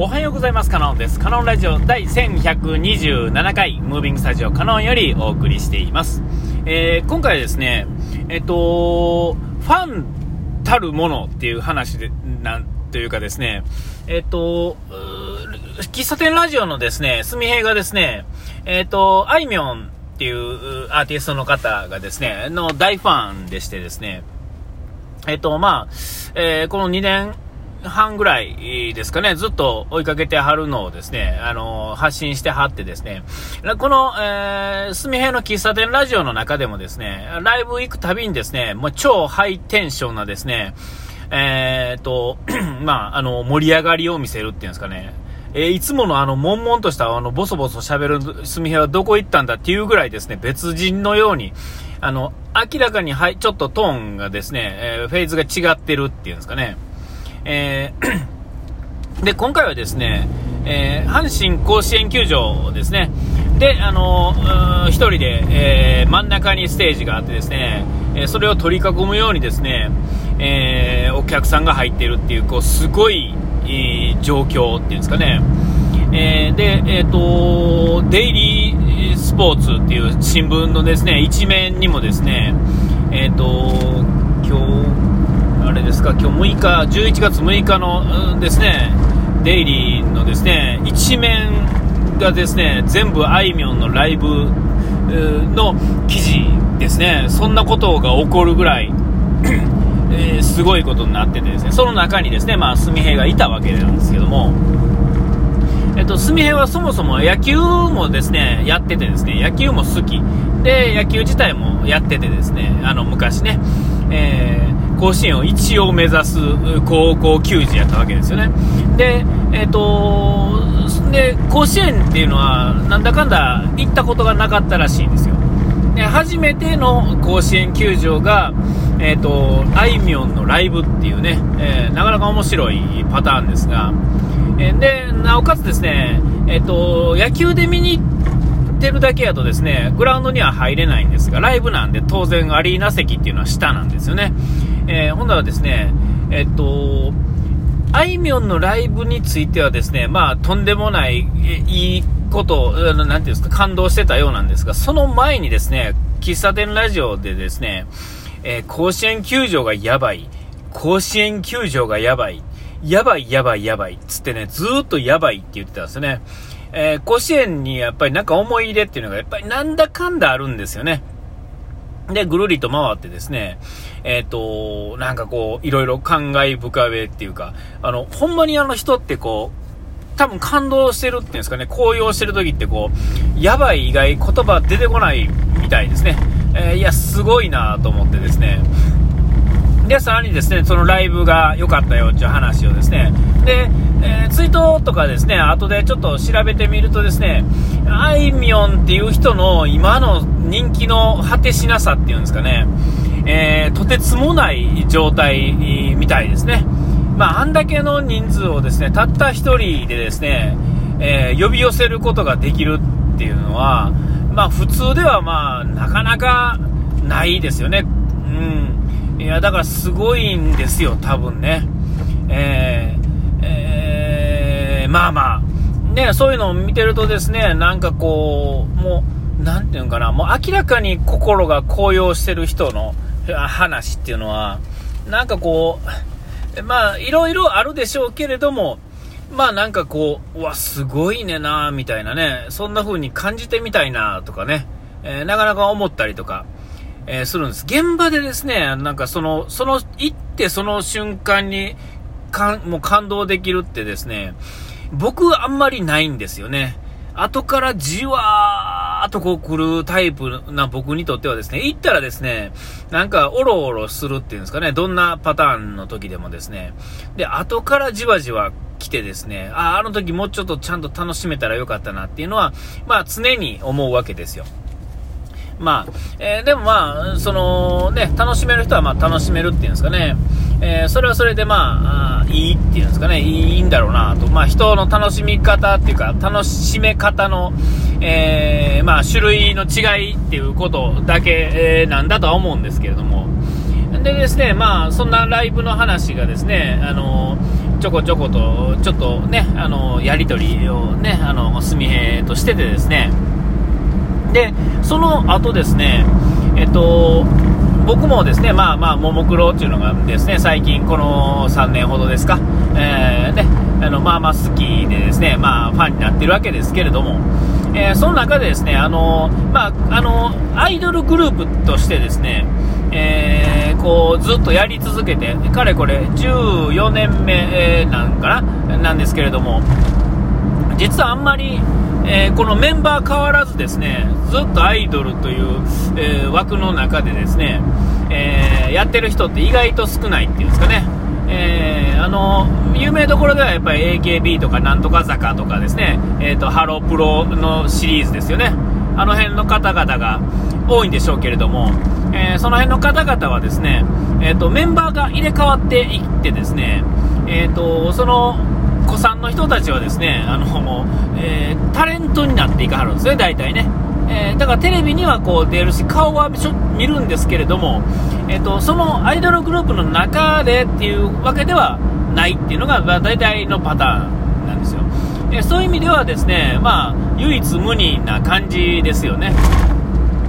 おはようございます。カノンです。カノンラジオ第1127回、ムービングスタジオカノンよりお送りしています。えー、今回はですね、えっと、ファンたるものっていう話で、なんというかですね、えっと、喫茶店ラジオのですね、すみへいがですね、えっと、あいみょんっていうアーティストの方がですね、の大ファンでしてですね、えっと、まあ、えー、この2年、半ぐらいですかね、ずっと追いかけてはるのをですね、あの、発信してはってですね、この、えー、すみへの喫茶店ラジオの中でもですね、ライブ行くたびにですね、もう超ハイテンションなですね、えー、と、まあ、あの、盛り上がりを見せるっていうんですかね、えー、いつものあの、悶々としたあの、ボソボソ喋るすみへはどこ行ったんだっていうぐらいですね、別人のように、あの、明らかに、はい、ちょっとトーンがですね、えー、フェーズが違ってるっていうんですかね、えー、で、今回はですね、えー、阪神甲子園球場ですね。で、あのー、一人で、えー、真ん中にステージがあってですね、えそれを取り囲むようにですね、えお客さんが入っているっていう、こう、すごい、い状況っていうんですかね。えで、えっ、と、デイリースポーツっていう新聞のですね、一面にもですね、えっ、と、今日、あれですか、今日6日、11月6日の、ですね、デイリーのですね、一面がですね、全部あいみょんのライブの記事ですね、そんなことが起こるぐらい、えー、すごいことになっててですね、その中にですね、まあ、すみへがいたわけなんですけども、えっと、すみへはそもそも野球もですね、やっててですね、野球も好き。で、野球自体もやっててですね、あの、昔ね、えー甲子園を一応目指す高校球児やったわけですよね。で、えっ、ー、とで、甲子園っていうのは、なんだかんだ行ったことがなかったらしいんですよ。で、初めての甲子園球場が、えっ、ー、と、あいみょんのライブっていうね、えー、なかなか面白いパターンですが、えで、なおかつですね、えっ、と、野球で見に行ってるだけやとですね、グラウンドには入れないんですが、ライブなんで当然アリーナ席っていうのは下なんですよね。えー、ほんならですね、えっと、あいみょんのライブについてはですね、まあ、とんでもない、いいこと、なんていうんですか、感動してたようなんですが、その前にですね、喫茶店ラジオでですね、えー、甲子園球場がやばい、甲子園球場がやばい、やばいやばいやばい、つってね、ずーっとやばいって言ってたんですよね。えー、甲子園にやっぱりなんか思い入れっていうのがやっぱりなんだかんだあるんですよね。で、ぐるりと回ってですね、えっ、ー、と、なんかこう、いろいろ感慨深めっていうか、あの、ほんまにあの人ってこう、多分感動してるっていうんですかね、高揚してる時ってこう、やばい意外言葉出てこないみたいですね。えー、いや、すごいなと思ってですね。で、さらにですね、そのライブが良かったよっていう話をですね、で、えー、ツイートとかですね、後でちょっと調べてみるとですね、あいみょんっていう人の今の人気の果てしなさっていうんですかね、えー、とてつもない状態みたいですね。まあ、あんだけの人数をですね、たった1人でですね、えー、呼び寄せることができるっていうのは、まあ、普通ではまあ、なかなかないですよね。うん。いや、だからすごいんですよ、多分ね。えー、まあまあ、ね、そういうのを見てるとですね、なんかこう、もう、なんていうのかな、もう明らかに心が高揚してる人の、話っていうのは、なんかこう、まあ、いろいろあるでしょうけれども、まあなんかこう、うわ、すごいねなみたいなね、そんな風に感じてみたいなとかね、えー、なかなか思ったりとか、えー、するんです。現場でですね、なんかその、その、行ってその瞬間に、かん、もう感動できるってですね、僕あんまりないんですよね。後からじわーっとこう来るタイプな僕にとってはですね、行ったらですね、なんかオロオロするっていうんですかね、どんなパターンの時でもですね、で、後からじわじわ来てですね、ああ、あの時もうちょっとちゃんと楽しめたらよかったなっていうのは、まあ常に思うわけですよ。まあ、えー、でもまあ、そのね、楽しめる人はまあ楽しめるっていうんですかね。えー、それはそれでまあ、あいいっていうんですかね、いいんだろうなと。まあ人の楽しみ方っていうか、楽しめ方の、えー、まあ種類の違いっていうことだけ、えー、なんだとは思うんですけれども。でですね、まあそんなライブの話がですね、あのちょこちょこと、ちょっとね、あの、やり取りをね、あの、すみへとしててですね、で、その後ですね、えっと、僕もですね、まあまあ、ももクロっていうのがですね、最近この3年ほどですか、えー、ね、あの、まあまあ好きでですね、まあファンになってるわけですけれども、えー、その中でですね、あの、まあ、あの、アイドルグループとしてですね、えー、こう、ずっとやり続けて、かれこれ14年目え、なんかな、なんですけれども、実はあんまり、えー、このメンバー変わらずですね、ずっとアイドルという、えー、枠の中でですね、えー、やってる人って意外と少ないっていうんですかね。えー、あの有名どころではやっぱり AKB とかなんとか坂とかですね、えーと、ハロプロのシリーズですよね、あの辺の方々が多いんでしょうけれども、えー、その辺の方々はですね、えーと、メンバーが入れ替わっていってですね、えーとその子さんの人たちはですね、あの、えー、タレントになっていかはるんですね、大体ね。えー、だからテレビにはこう出るし、顔は見るんですけれども、えーと、そのアイドルグループの中でっていうわけではないっていうのが、まあ、大体のパターンなんですよ。えー、そういう意味ではですね、まあ、唯一無二な感じですよね。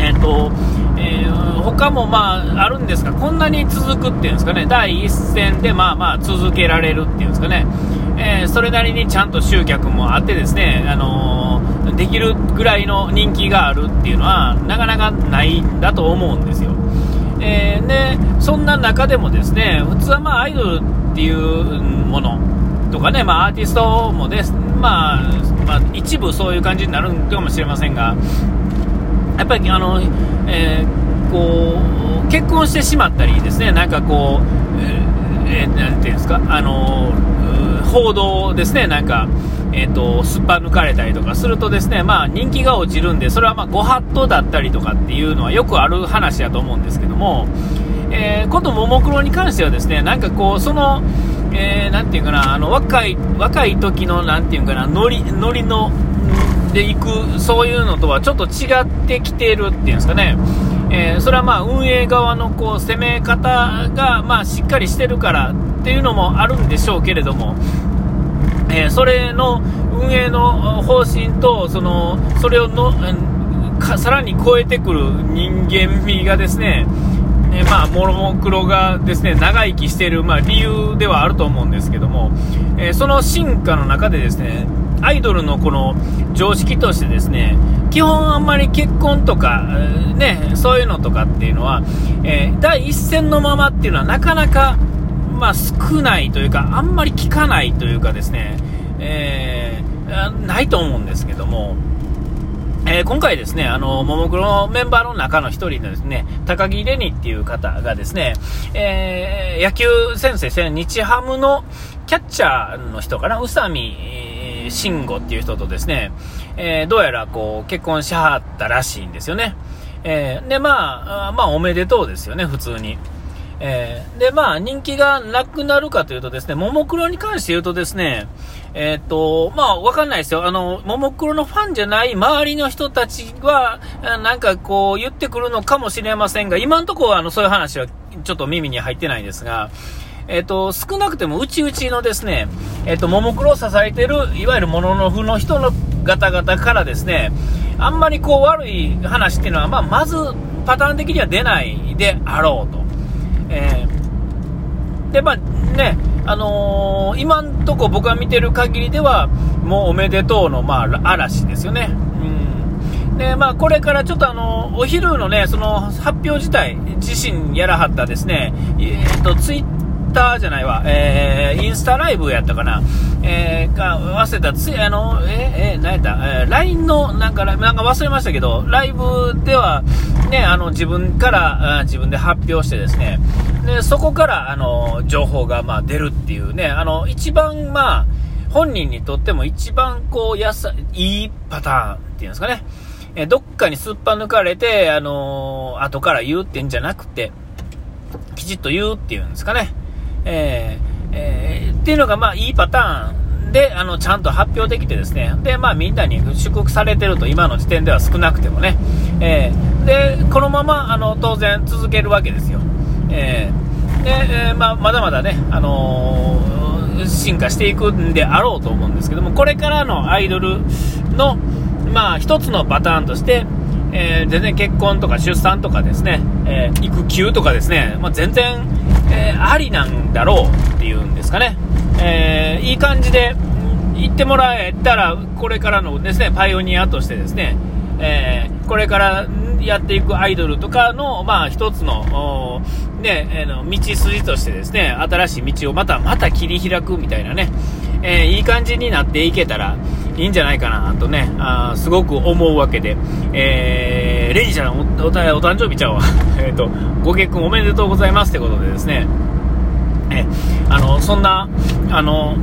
えっ、ー、と、え、他もまああるんですが、こんなに続くっていうんですかね、第一線でまあまあ続けられるっていうんですかね、えー、それなりにちゃんと集客もあってですね、あのー、できるぐらいの人気があるっていうのはなかなかないんだと思うんですよ。えー、でそんな中でもですね普通はまあアイドルっていうものとかね、まあ、アーティストもです、まあ、まあ、一部そういう感じになるかもしれませんがやっぱりあの、えー、こう結婚してしまったりですねなんかこう、えー、なんていうんですかあの報道ですね、なんか、えーと、すっぱ抜かれたりとかするとですね、まあ、人気が落ちるんで、それはまご法度だったりとかっていうのはよくある話だと思うんですけども、えー、ことももクロに関してはですね、なんかこう、その、えー、なんていうかな、あの若い若い時のなんていうかな、ノリノリので行く、そういうのとはちょっと違ってきてるっていうんですかね。えー、それはまあ運営側のこう攻め方がまあしっかりしてるからっていうのもあるんでしょうけれども、えー、それの運営の方針とそのそれをのさらに超えてくる人間味がですね、えまあ、もろもクロがですね長生きしている、まあ、理由ではあると思うんですけども、えー、その進化の中でですねアイドルのこの常識としてですね基本あんまり結婚とか、ね、そういうのとかっていうのは、えー、第一線のままっていうのはなかなかまあ、少ないというか、あんまり聞かないというかですね、えー、ないと思うんですけども、えー、今回ですね、あの、ももクロのメンバーの中の一人のですね、高木レニっていう方がですね、えー、野球先生、日ハムのキャッチャーの人かな、宇佐美慎吾っていう人とですね、えー、どうやらこう、結婚しはったらしいんですよね。え、で、まあ、まあ、おめでとうですよね、普通に。えー、で、まあ、人気がなくなるかというとですね、ももクロに関して言うとですね、えっ、と、まあ、わかんないですよ。あの、ももクロのファンじゃない周りの人たちは、なんかこう、言ってくるのかもしれませんが、今のところ、あの、そういう話はちょっと耳に入ってないんですが、えっ、と、少なくてもうちうちのですね、えっ、と、ももクロを支えてる、いわゆるもののふの人の方々からですね、あんまりこう悪い話っていうのは、まあ、まずパターン的には出ないであろうと。えー、で、まあね、あのー、今んとこ僕が見てる限りでは、もうおめでとうの、まあ、嵐ですよね。うん。で、まあ、これからちょっとあの、お昼のね、その発表自体、自身やらはったですね、えっ、ー、と、ツイッターじゃないわ、えー、インスタライブやったかな、えー、か忘れた、つあの、えー、えー、何やった、えー、LINE の、なんか、なんか忘れましたけど、ライブでは、ね、あの、自分から、自分で発表してですね、で、そこから、あの、情報が、まあ、出るっていうね、あの、一番、まあ、本人にとっても一番、こう、やさ、いいパターンっていうんですかね、えどっかにすっぱ抜かれて、あの後から言うってんじゃなくて、きちっと言うっていうんですかね。えー、えー、っていうのが、まあ、いいパターンで、あの、ちゃんと発表できてですね、で、まあ、みんなに祝福されてると、今の時点では少なくてもね、えー、で、このまま、あの、当然続けるわけですよ。えー、で、えー、まあ、まだまだね、あの進化していくんであろうと思うんですけども、これからのアイドルの、まあ、一つのパターンとして、えー、全然結婚とか出産とかですね、えー、育休とかですね、まあ、全然、えー、ありなんだろうっていうんですかね、えいい感じで言ってもらえたら、これからのですね、パイオニアとしてですね、えこれからやっていくアイドルとかの、まあ、一つの、ね、あの道筋としてですね、新しい道をまた、また切り開くみたいなね、えー、いい感じになっていけたらいいんじゃないかなとね、あすごく思うわけで、えー、レイちゃんおおお誕生日ちゃうわ。えっと、ご結婚おめでとうございますってことでですね、えあの、そんな、あの、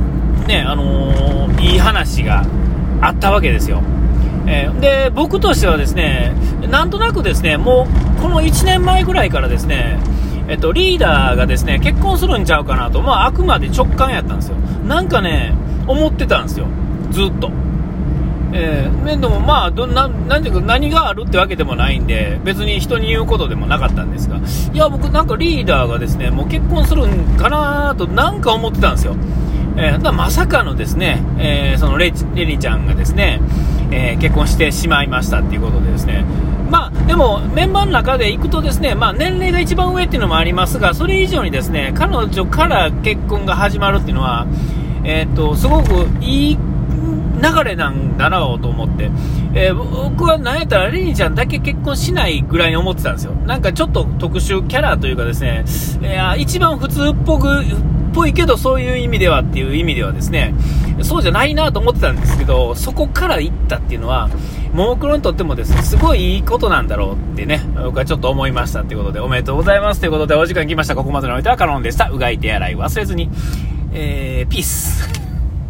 ね、あのいい話があったわけですよ。えー、で僕としてはですねなんとなくですねもうこの1年前ぐらいからですねえっと、リーダーがですね結婚するんちゃうかなと、まあ、あくまで直感やったんですよ、なんかね、思ってたんですよ、ずっと。えー、でもまあどななんていうか何があるってわけでもないんで別に人に言うことでもなかったんですが。いや僕なんかリーダーがですねもう結婚するんかなとなんか思ってたんですよ、えー、だまさかのですね、えー、そのレレリちゃんがですね、え結婚してしまいましたっていうことでですね。まあ、でもメンバーの中で行くとですね、まあ、年齢が一番上っていうのもありますが、それ以上にですね、彼女から結婚が始まるっていうのは、えー、っと、すごくいい流れなんだなと思って、えー、僕はなんやったらレニちゃんだけ結婚しないぐらいに思ってたんですよ。なんかちょっと特殊キャラというかですね、えー、一番普通っぽく、ぽいけどそういう意味ではっていう意味ではですね、そうじゃないなと思ってたんですけど、そこから行ったっていうのは、ももクロにとってもですね、すごいいいことなんだろうってね、僕はちょっと思いましたということで、おめでとうございますということで、お時間来ました。ここまでのおいてはカノンでした。うがい手洗い忘れずに、えー、ピース。